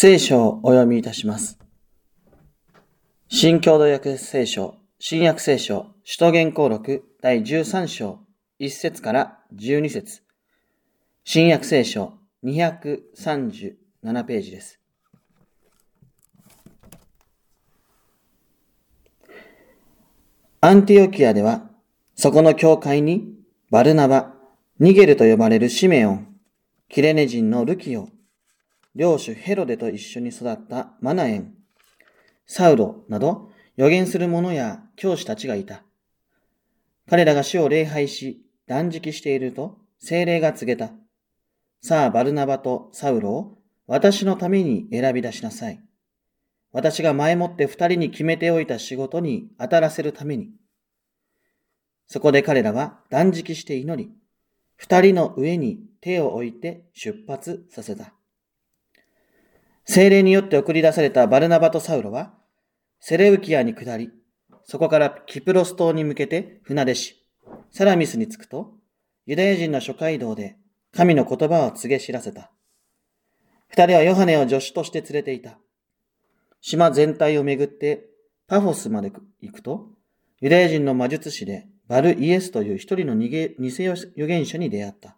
聖書をお読みいたします。新共同訳聖書、新約聖書、使徒言行録第13章1節から12節新約聖書237ページです。アンティオキアでは、そこの教会にバルナバ、ニゲルと呼ばれるシメオン、キレネ人のルキオ、領主ヘロデと一緒に育ったマナエン、サウロなど予言する者や教師たちがいた。彼らが主を礼拝し、断食していると精霊が告げた。さあ、バルナバとサウロを私のために選び出しなさい。私が前もって二人に決めておいた仕事に当たらせるために。そこで彼らは断食して祈り、二人の上に手を置いて出発させた。精霊によって送り出されたバルナバとサウロは、セレウキアに下り、そこからキプロス島に向けて船出し、サラミスに着くと、ユダヤ人の諸街道で神の言葉を告げ知らせた。二人はヨハネを助手として連れていた。島全体をめぐってパフォスまで行くと、ユダヤ人の魔術師でバルイエスという一人の偽預言者に出会った。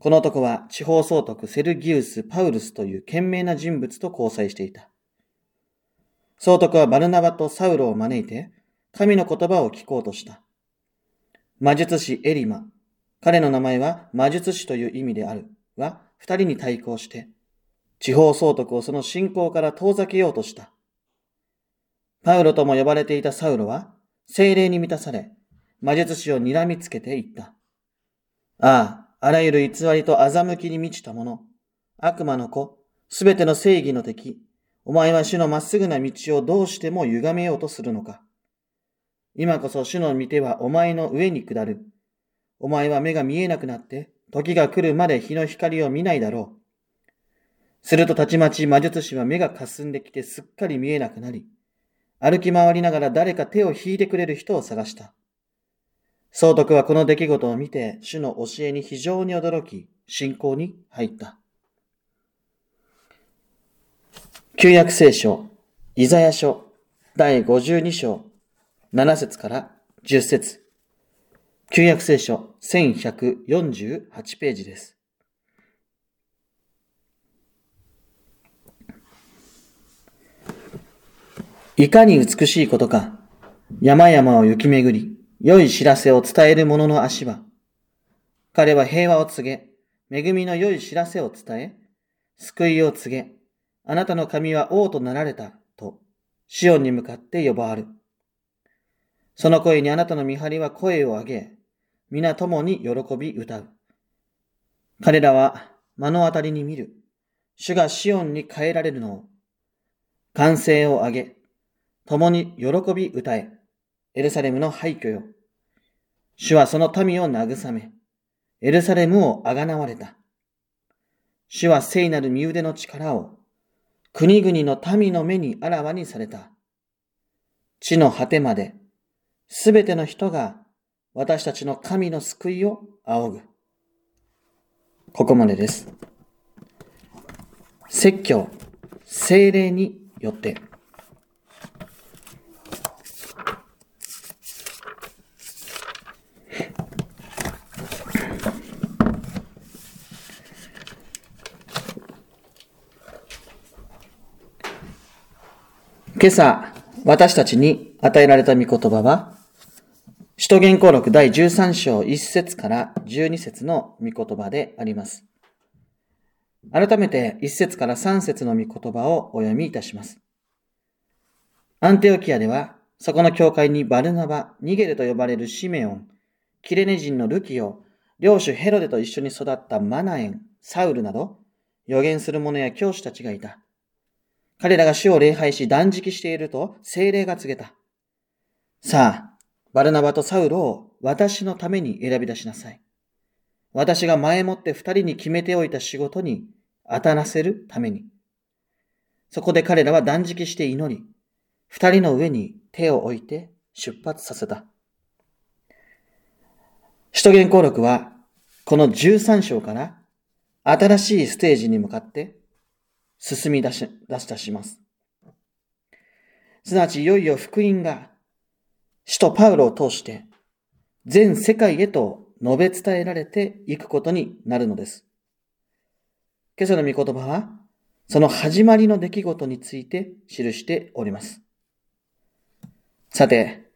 この男は地方総督セルギウス・パウルスという賢明な人物と交際していた。総督はバルナバとサウロを招いて神の言葉を聞こうとした。魔術師エリマ、彼の名前は魔術師という意味であるは二人に対抗して地方総督をその信仰から遠ざけようとした。パウロとも呼ばれていたサウロは精霊に満たされ魔術師を睨みつけていった。ああ、あらゆる偽りと欺きに満ちたもの、悪魔の子、すべての正義の敵、お前は主のまっすぐな道をどうしても歪めようとするのか。今こそ主の御手はお前の上に下る。お前は目が見えなくなって、時が来るまで日の光を見ないだろう。するとたちまち魔術師は目が霞んできてすっかり見えなくなり、歩き回りながら誰か手を引いてくれる人を探した。総督はこの出来事を見て、主の教えに非常に驚き、信仰に入った。旧約聖書、イザヤ書、第52章、7節から10節旧約聖書、1148ページです。いかに美しいことか、山々を行き巡り、良い知らせを伝える者の足は、彼は平和を告げ、恵みの良い知らせを伝え、救いを告げ、あなたの神は王となられた、と、シオンに向かって呼ばわる。その声にあなたの見張りは声を上げ、皆共に喜び歌う。彼らは目の当たりに見る。主がシオンに変えられるのを、歓声を上げ、共に喜び歌え。エルサレムの廃墟よ。主はその民を慰め、エルサレムをあがなわれた。主は聖なる身腕の力を、国々の民の目にあらわにされた。地の果てまで、すべての人が私たちの神の救いを仰ぐ。ここまでです。説教、精霊によって。今朝、私たちに与えられた御言葉は、使徒言行録第13章1節から12節の御言葉であります。改めて1節から3節の御言葉をお読みいたします。アンテオキアでは、そこの教会にバルナバ、ニゲルと呼ばれるシメオン、キレネ人のルキオ、領主ヘロデと一緒に育ったマナエン、サウルなど、予言する者や教師たちがいた。彼らが主を礼拝し断食していると精霊が告げた。さあ、バルナバとサウロを私のために選び出しなさい。私が前もって二人に決めておいた仕事に当たらせるために。そこで彼らは断食して祈り、二人の上に手を置いて出発させた。使徒言行録は、この13章から新しいステージに向かって進み出し、出したします。すなわちいよいよ福音が、使徒パウロを通して、全世界へと述べ伝えられていくことになるのです。今朝の御言葉は、その始まりの出来事について記しております。さて、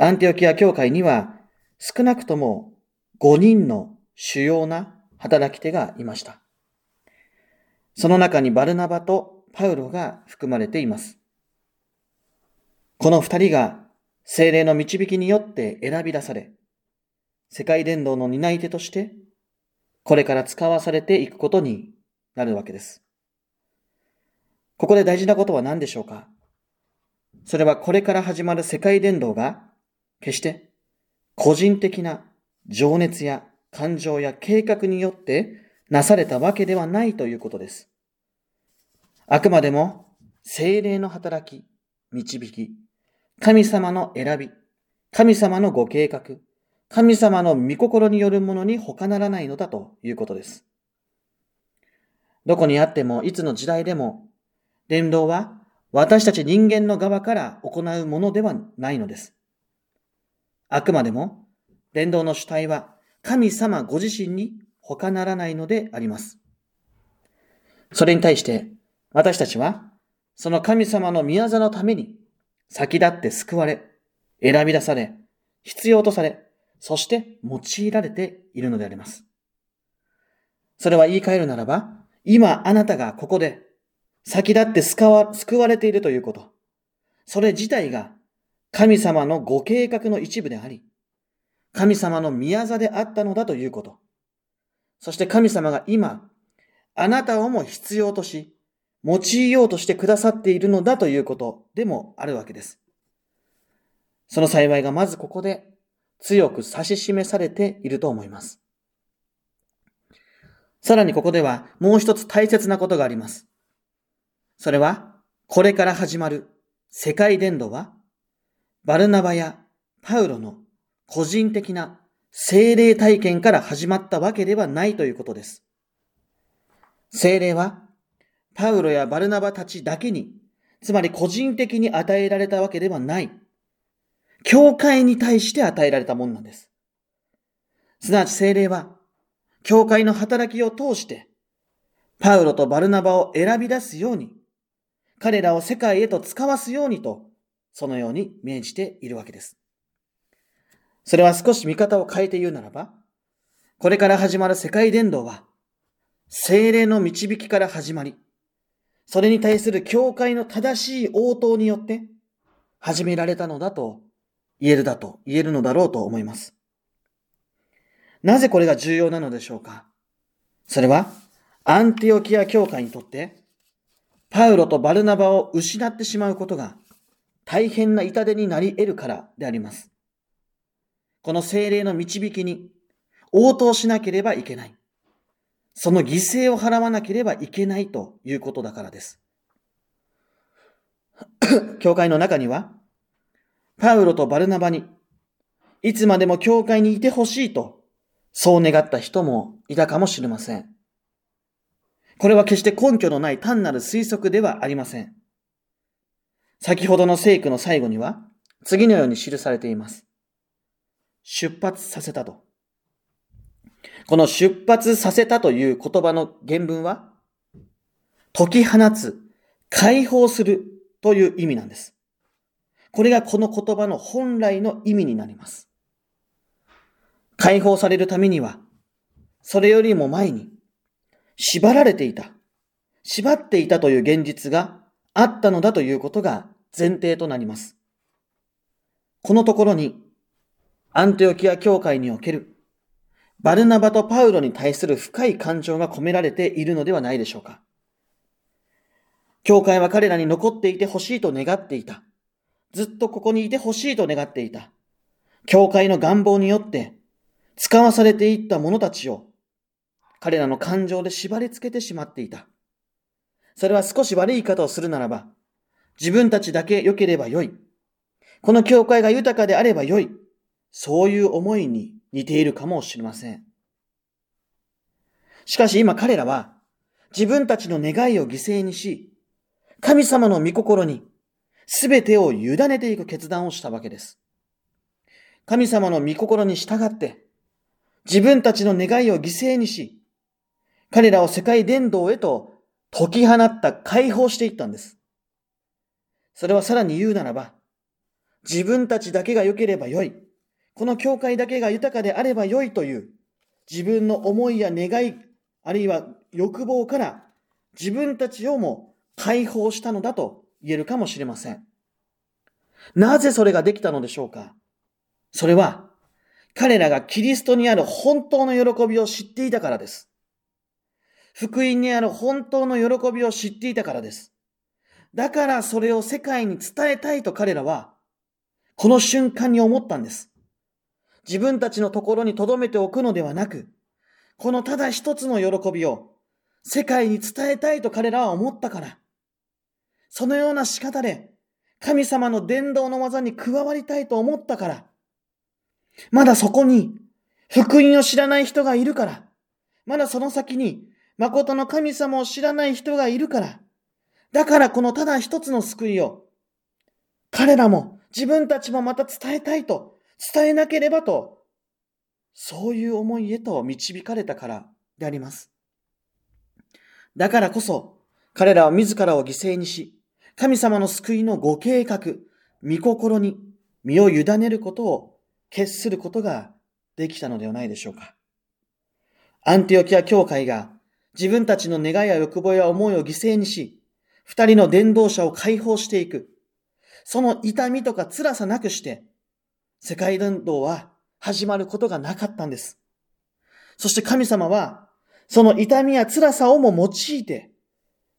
アンティオキア教会には少なくとも5人の主要な働き手がいました。その中にバルナバとパウロが含まれています。この二人が精霊の導きによって選び出され、世界伝道の担い手として、これから使わされていくことになるわけです。ここで大事なことは何でしょうか？それはこれから始まる世界伝道が、決して個人的な情熱や感情や計画によってなされたわけではないということです。あくまでも精霊の働き、導き、神様の選び、神様のご計画、神様の御心によるものに他ならないのだということです。どこにあっても、いつの時代でも、伝道は私たち人間の側から行うものではないのです。あくまでも、伝道の主体は神様ご自身に他ならないのであります。それに対して、私たちは、その神様の宮座のために、先立って救われ、選び出され、必要とされ、そして用いられているのであります。それは言い換えるならば、今あなたがここで先立って救わ救われているということ。それ自体が神様のご計画の一部であり、神様の宮座であったのだということ。そして神様が今、あなたをも必要とし、用いようとしてくださっているのだということでもあるわけです。その幸いがまずここで強く指し示されていると思います。さらにここではもう一つ大切なことがあります。それは、これから始まる世界伝道は、バルナバやパウロの個人的な精霊体験から始まったわけではないということです。精霊は、パウロやバルナバたちだけに、つまり個人的に与えられたわけではない。教会に対して与えられたものなんです。すなわち精霊は、教会の働きを通して、パウロとバルナバを選び出すように、彼らを世界へと使わすようにと、そのように命じているわけです。それは少し見方を変えて言うならば、これから始まる世界伝道は、精霊の導きから始まり、それに対する教会の正しい応答によって始められたのだと言えるだと、言えるのだろうと思います。なぜこれが重要なのでしょうか？それは、アンティオキア教会にとって、パウロとバルナバを失ってしまうことが大変な痛手になり得るからであります。この精霊の導きに応答しなければいけない。その犠牲を払わなければいけないということだからです。教会の中には、パウロとバルナバに、いつまでも教会にいてほしいと、そう願った人もいたかもしれません。これは決して根拠のない単なる推測ではありません。先ほどの聖句の最後には、次のように記されています。出発させたと。この出発させたという言葉の原文は、解き放つ、解放するという意味なんです。これがこの言葉の本来の意味になります。解放されるためには、それよりも前に、縛られていた、縛っていたという現実があったのだということが前提となります。このところに、アンテオキア教会におけるバルナバとパウロに対する深い感情が込められているのではないでしょうか。教会は彼らに残っていてほしいと願っていた。ずっとここにいてほしいと願っていた。教会の願望によって使わされていった者たちを彼らの感情で縛り付けてしまっていた。それは少し悪い言い方をするならば、自分たちだけ良ければ良い。この教会が豊かであれば良い。そういう思いに似ているかもしれません。しかし今彼らは、自分たちの願いを犠牲にし、神様の御心に全てを委ねていく決断をしたわけです。神様の御心に従って、自分たちの願いを犠牲にし、彼らを世界伝道へと解き放った解放していったんです。それはさらに言うならば、自分たちだけが良ければ良い。この教会だけが豊かであれば良いという自分の思いや願い、あるいは欲望から自分たちをも解放したのだと言えるかもしれません。なぜそれができたのでしょうか？それは彼らがキリストにある本当の喜びを知っていたからです。福音にある本当の喜びを知っていたからです。だからそれを世界に伝えたいと彼らはこの瞬間に思ったんです。自分たちのところに留めておくのではなく、このただ一つの喜びを世界に伝えたいと彼らは思ったから、そのような仕方で神様の伝道の技に加わりたいと思ったから、まだそこに福音を知らない人がいるから、まだその先に誠の神様を知らない人がいるから、だからこのただ一つの救いを、彼らも自分たちもまた伝えたいと伝えなければと、そういう思いへと導かれたからであります。だからこそ、彼らは自らを犠牲にし、神様の救いのご計画、御心に身を委ねることを決することができたのではないでしょうか。アンティオキア教会が自分たちの願いや欲望や思いを犠牲にし、二人の伝道者を解放していく。その痛みとか辛さなくして、世界伝道は始まることがなかったんです。そして神様は、その痛みや辛さをも用いて、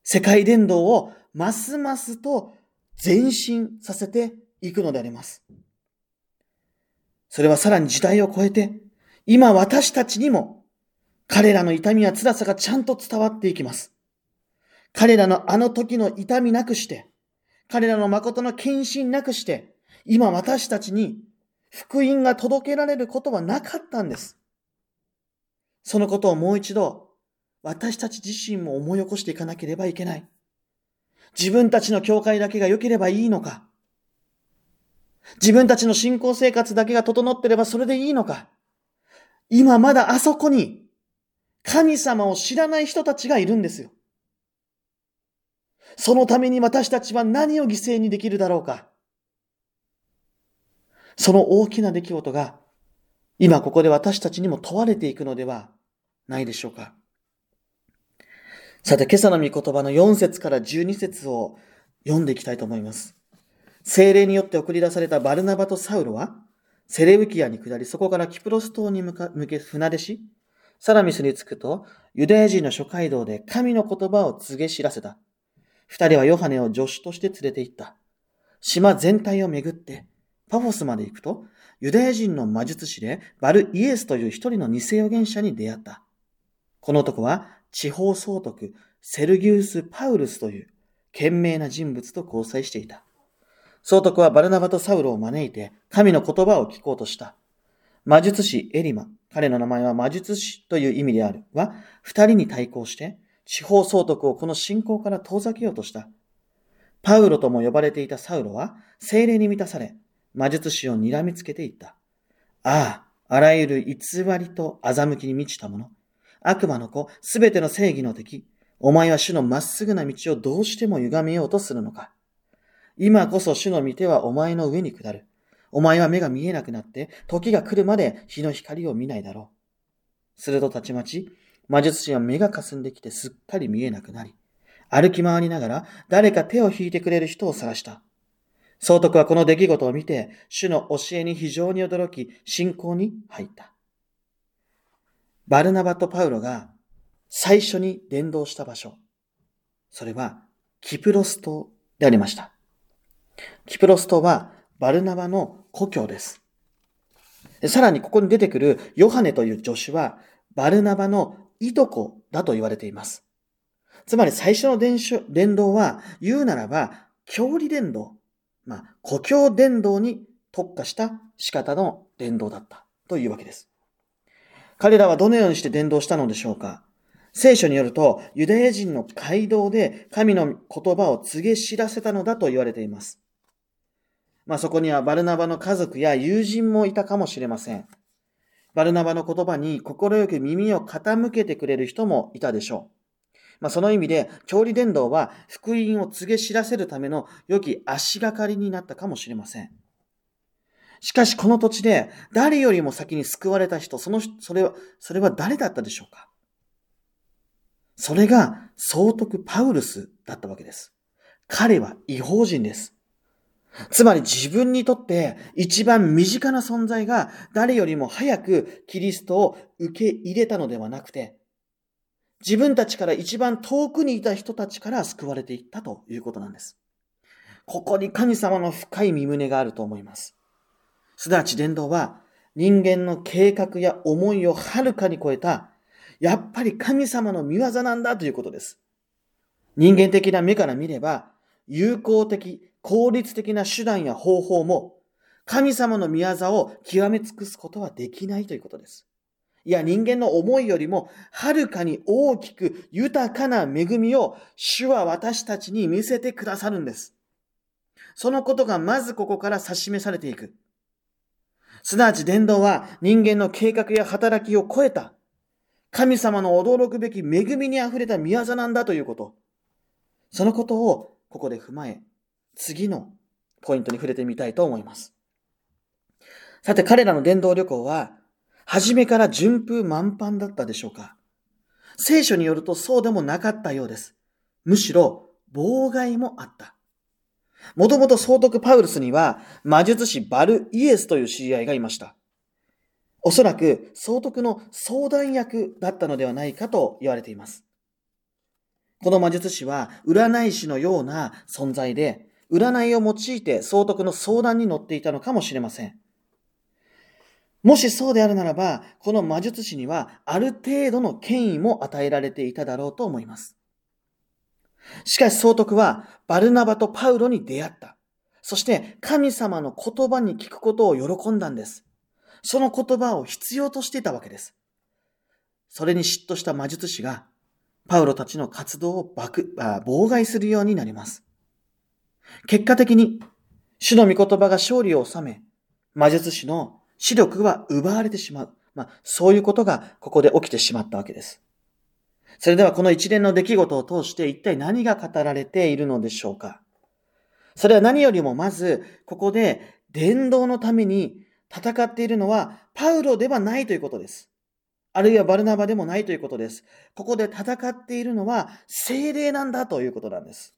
世界伝道をますますと前進させていくのであります。それはさらに時代を超えて、今私たちにも彼らの痛みや辛さがちゃんと伝わっていきます。彼らのあの時の痛みなくして、彼らの誠の献身なくして、今私たちに福音が届けられることはなかったんです。そのことをもう一度、私たち自身も思い起こしていかなければいけない。自分たちの教会だけが良ければいいのか自分たちの信仰生活だけが整ってればそれでいいのか今まだあそこに神様を知らない人たちがいるんですよ。そのために私たちは何を犠牲にできるだろうかその大きな出来事が、今ここで私たちにも問われていくのではないでしょうか。さて、今朝の御言葉の4節から12節を読んでいきたいと思います。精霊によって送り出されたバルナバとサウロは、セレウキアに下り、そこからキプロス島に向か向け船出し、サラミスに着くと、ユダヤ人の諸街道で神の言葉を告げ知らせた。二人はヨハネを助手として連れて行った。島全体をめぐって、パフォスまで行くと、ユダヤ人の魔術師でバルイエスという一人の偽預言者に出会った。この男は地方総督セルギウス・パウルスという賢明な人物と交際していた。総督はバルナバとサウロを招いて神の言葉を聞こうとした。魔術師エリマ、彼の名前は魔術師という意味である、は二人に対抗して地方総督をこの信仰から遠ざけようとした。パウロとも呼ばれていたサウロは精霊に満たされ、魔術師を睨みつけていった。ああ、あらゆる偽りと欺きに満ちたもの。悪魔の子、すべての正義の敵。お前は主のまっすぐな道をどうしても歪めようとするのか。今こそ主の御手はお前の上に下る。お前は目が見えなくなって、時が来るまで日の光を見ないだろう。するとたちまち、魔術師は目が霞んできてすっかり見えなくなり、歩き回りながら誰か手を引いてくれる人を探した。総督はこの出来事を見て、主の教えに非常に驚き、信仰に入った。バルナバとパウロが最初に伝道した場所、それはキプロス島でありました。キプロス島はバルナバの故郷です。さらにここに出てくるヨハネという助手はバルナバのいとこだと言われています。つまり最初の伝道は言うならば、教理伝道、まあ、故郷伝道に特化した仕方の伝道だったというわけです。彼らはどのようにして伝道したのでしょうか？聖書によると、ユダヤ人の街道で神の言葉を告げ知らせたのだと言われています。まあそこにはバルナバの家族や友人もいたかもしれません。バルナバの言葉に快く耳を傾けてくれる人もいたでしょう。まあその意味で、調理伝道は福音を告げ知らせるための良き足がかりになったかもしれません。しかしこの土地で誰よりも先に救われた人、その、それは、それは誰だったでしょうか？それが総督パウルスだったわけです。彼は違法人です。つまり自分にとって一番身近な存在が誰よりも早くキリストを受け入れたのではなくて、自分たちから一番遠くにいた人たちから救われていったということなんです。ここに神様の深い身胸があると思います。すなわち伝道は人間の計画や思いをはるかに超えたやっぱり神様の見業なんだということです。人間的な目から見れば、有効的、効率的な手段や方法も、神様の見業を極め尽くすことはできないということです。いや、人間の思いよりも、はるかに大きく豊かな恵みを、主は私たちに見せてくださるんです。そのことがまずここから指し示されていく。すなわち伝道は人間の計画や働きを超えた神様の驚くべき恵みに溢れた宮座なんだということ。そのことをここで踏まえ、次のポイントに触れてみたいと思います。さて彼らの伝道旅行は、初めから順風満帆だったでしょうか？聖書によるとそうでもなかったようです。むしろ妨害もあった。もともと総督パウルスには魔術師バルイエスという知り合いがいました。おそらく総督の相談役だったのではないかと言われています。この魔術師は占い師のような存在で、占いを用いて総督の相談に乗っていたのかもしれません。もしそうであるならば、この魔術師にはある程度の権威も与えられていただろうと思います。しかし総督はバルナバとパウロに出会った。そして神様の言葉に聞くことを喜んだんです。その言葉を必要としていたわけです。それに嫉妬した魔術師が、パウロたちの活動を爆妨害するようになります。結果的に、主の御言葉が勝利を収め、魔術師の視力は奪われてしまう。まあ、そういうことがここで起きてしまったわけです。それではこの一連の出来事を通して一体何が語られているのでしょうかそれは何よりもまず、ここで伝道のために戦っているのはパウロではないということです。あるいはバルナバでもないということです。ここで戦っているのは精霊なんだということなんです。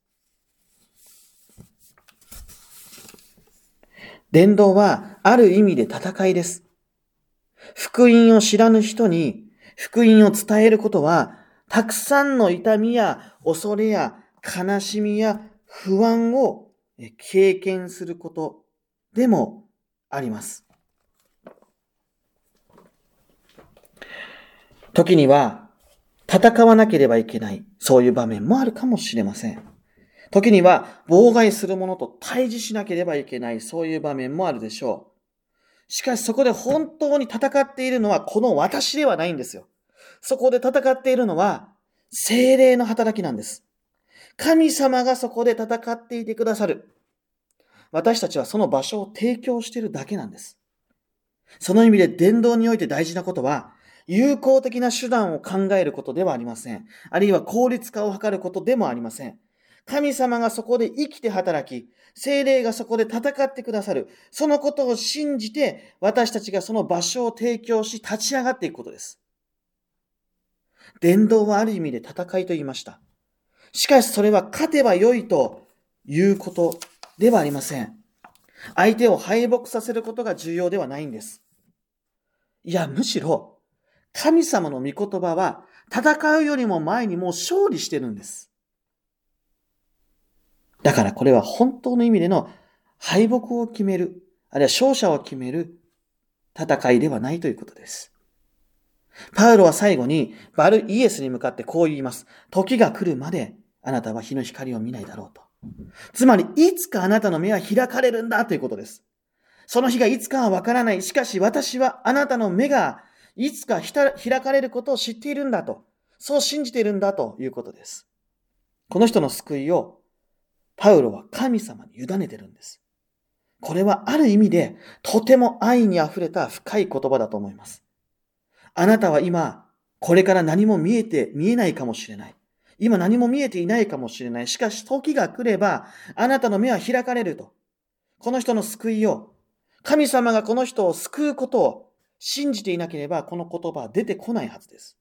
伝道はある意味で戦いです。福音を知らぬ人に福音を伝えることは、たくさんの痛みや恐れや悲しみや不安を経験することでもあります。時には戦わなければいけない、そういう場面もあるかもしれません。時には妨害するものと対峙しなければいけない、そういう場面もあるでしょう。しかしそこで本当に戦っているのはこの私ではないんですよ。そこで戦っているのは精霊の働きなんです。神様がそこで戦っていてくださる。私たちはその場所を提供しているだけなんです。その意味で伝道において大事なことは、有効的な手段を考えることではありません。あるいは効率化を図ることでもありません。神様がそこで生きて働き、精霊がそこで戦ってくださる。そのことを信じて、私たちがその場所を提供し、立ち上がっていくことです。伝道はある意味で戦いと言いました。しかしそれは勝てば良いということではありません。相手を敗北させることが重要ではないんです。いや、むしろ、神様の御言葉は戦うよりも前にもう勝利してるんです。だからこれは本当の意味での敗北を決める、あるいは勝者を決める戦いではないということです。パウロは最後にバルイエスに向かってこう言います。時が来るまであなたは日の光を見ないだろうと。つまり、いつかあなたの目は開かれるんだということです。その日がいつかはわからない。しかし私はあなたの目がいつか開かれることを知っているんだと。そう信じているんだということです。この人の救いを、パウロは神様に委ねてるんです。これはある意味で、とても愛に溢れた深い言葉だと思います。あなたは今、これから何も見えて、見えないかもしれない。今何も見えていないかもしれない。しかし時が来れば、あなたの目は開かれると。この人の救いを、神様がこの人を救うことを信じていなければ、この言葉は出てこないはずです。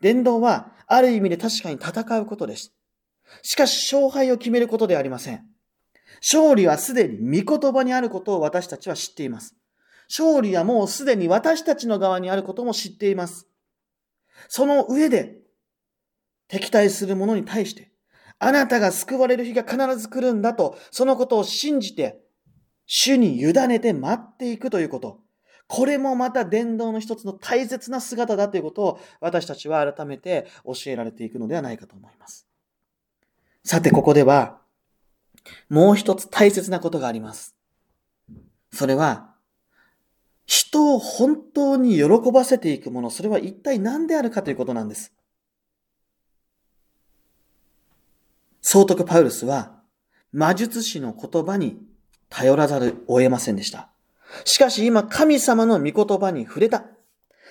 伝道は、ある意味で確かに戦うことです。しかし、勝敗を決めることではありません。勝利はすでに御言葉にあることを私たちは知っています。勝利はもうすでに私たちの側にあることも知っています。その上で、敵対する者に対して、あなたが救われる日が必ず来るんだと、そのことを信じて、主に委ねて待っていくということ。これもまた伝道の一つの大切な姿だということを私たちは改めて教えられていくのではないかと思います。さて、ここでは、もう一つ大切なことがあります。それは、人を本当に喜ばせていくもの、それは一体何であるかということなんです。総督パウルスは、魔術師の言葉に頼らざるを得ませんでした。しかし今、神様の御言葉に触れた。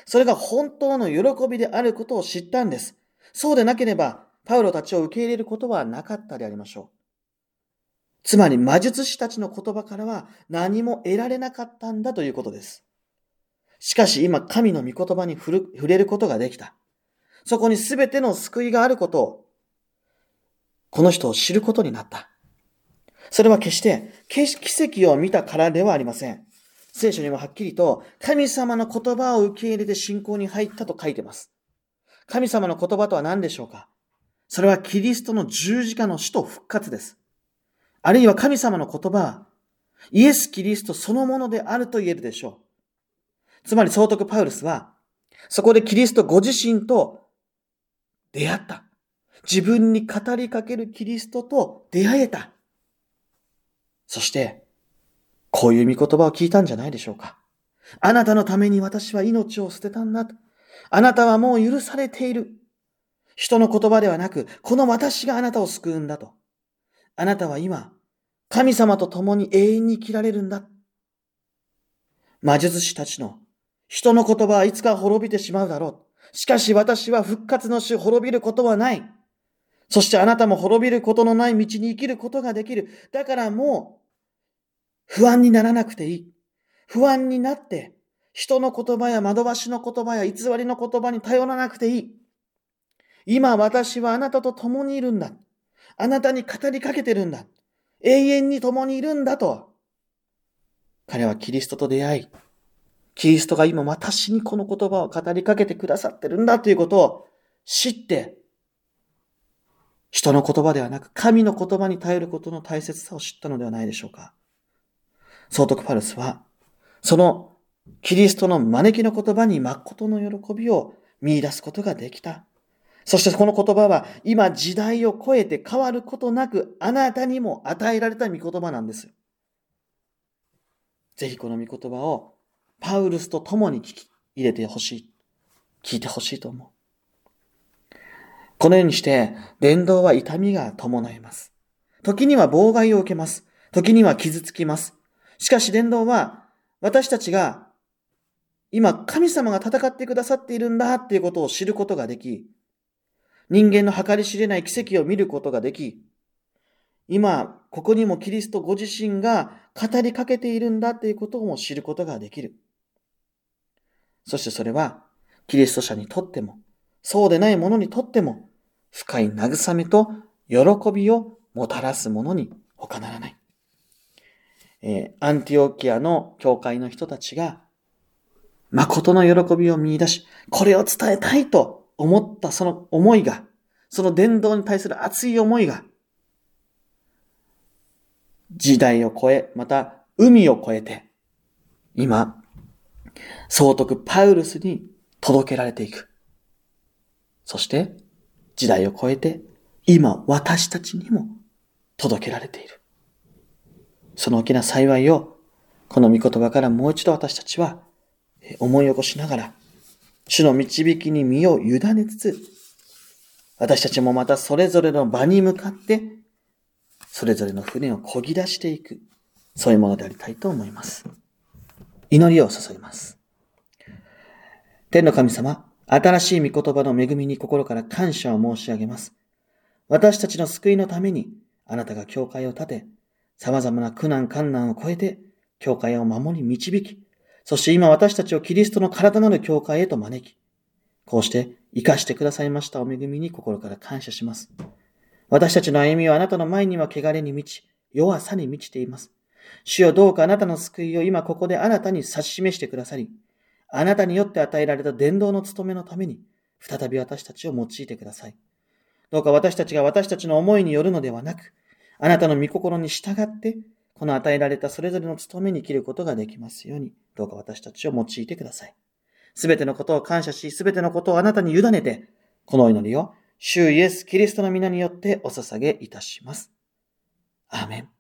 それが本当の喜びであることを知ったんです。そうでなければ、パウロたちを受け入れることはなかったでありましょう。つまり魔術師たちの言葉からは何も得られなかったんだということです。しかし今神の御言葉に触れることができた。そこに全ての救いがあることを、この人を知ることになった。それは決して奇跡を見たからではありません。聖書にもはっきりと神様の言葉を受け入れて信仰に入ったと書いてます。神様の言葉とは何でしょうか？それはキリストの十字架の死と復活です。あるいは神様の言葉はイエス・キリストそのものであると言えるでしょう。つまり総督パウルスは、そこでキリストご自身と出会った。自分に語りかけるキリストと出会えた。そして、こういう御言葉を聞いたんじゃないでしょうか。あなたのために私は命を捨てたんだと。あなたはもう許されている。人の言葉ではなく、この私があなたを救うんだと。あなたは今、神様と共に永遠に生きられるんだ。魔術師たちの人の言葉はいつか滅びてしまうだろう。しかし私は復活の主滅びることはない。そしてあなたも滅びることのない道に生きることができる。だからもう不安にならなくていい。不安になって人の言葉や惑わしの言葉や偽りの言葉に頼らなくていい。今私はあなたと共にいるんだ。あなたに語りかけてるんだ。永遠に共にいるんだと。彼はキリストと出会い、キリストが今私にこの言葉を語りかけてくださってるんだということを知って、人の言葉ではなく神の言葉に頼ることの大切さを知ったのではないでしょうか。総督パルスは、そのキリストの招きの言葉に誠の喜びを見出すことができた。そしてこの言葉は今時代を超えて変わることなくあなたにも与えられた御言葉なんです。ぜひこの御言葉をパウルスと共に聞き入れてほしい。聞いてほしいと思う。このようにして、伝道は痛みが伴います。時には妨害を受けます。時には傷つきます。しかし伝道は、私たちが、今神様が戦ってくださっているんだっていうことを知ることができ、人間の計り知れない奇跡を見ることができ、今、ここにもキリストご自身が語りかけているんだっていうことも知ることができる。そしてそれは、キリスト者にとっても、そうでない者にとっても、深い慰めと喜びをもたらすものに他ならない。えー、アンティオキアの教会の人たちが、誠の喜びを見出し、これを伝えたいと思ったその思いが、その伝道に対する熱い思いが、時代を超え、また海を越えて、今、総督パウルスに届けられていく。そして、時代を超えて、今私たちにも届けられている。その大きな幸いを、この御言葉からもう一度私たちは思い起こしながら、主の導きに身を委ねつつ、私たちもまたそれぞれの場に向かって、それぞれの船を漕ぎ出していく、そういうものでありたいと思います。祈りを注ぎます。天の神様、新しい御言葉の恵みに心から感謝を申し上げます。私たちの救いのために、あなたが教会を建て、様々な苦難困難を超えて、教会を守り導き、そして今私たちをキリストの体なる教会へと招き、こうして生かしてくださいましたお恵みに心から感謝します。私たちの歩みはあなたの前には汚れに満ち、弱さに満ちています。主よどうかあなたの救いを今ここで新たに指し示してくださり、あなたによって与えられた伝道の務めのために、再び私たちを用いてください。どうか私たちが私たちの思いによるのではなく、あなたの御心に従って、この与えられたそれぞれの務めに生きることができますように、どうか私たちを用いてください。すべてのことを感謝し、すべてのことをあなたに委ねて、この祈りを、主イエス・キリストの皆によってお捧げいたします。アーメン。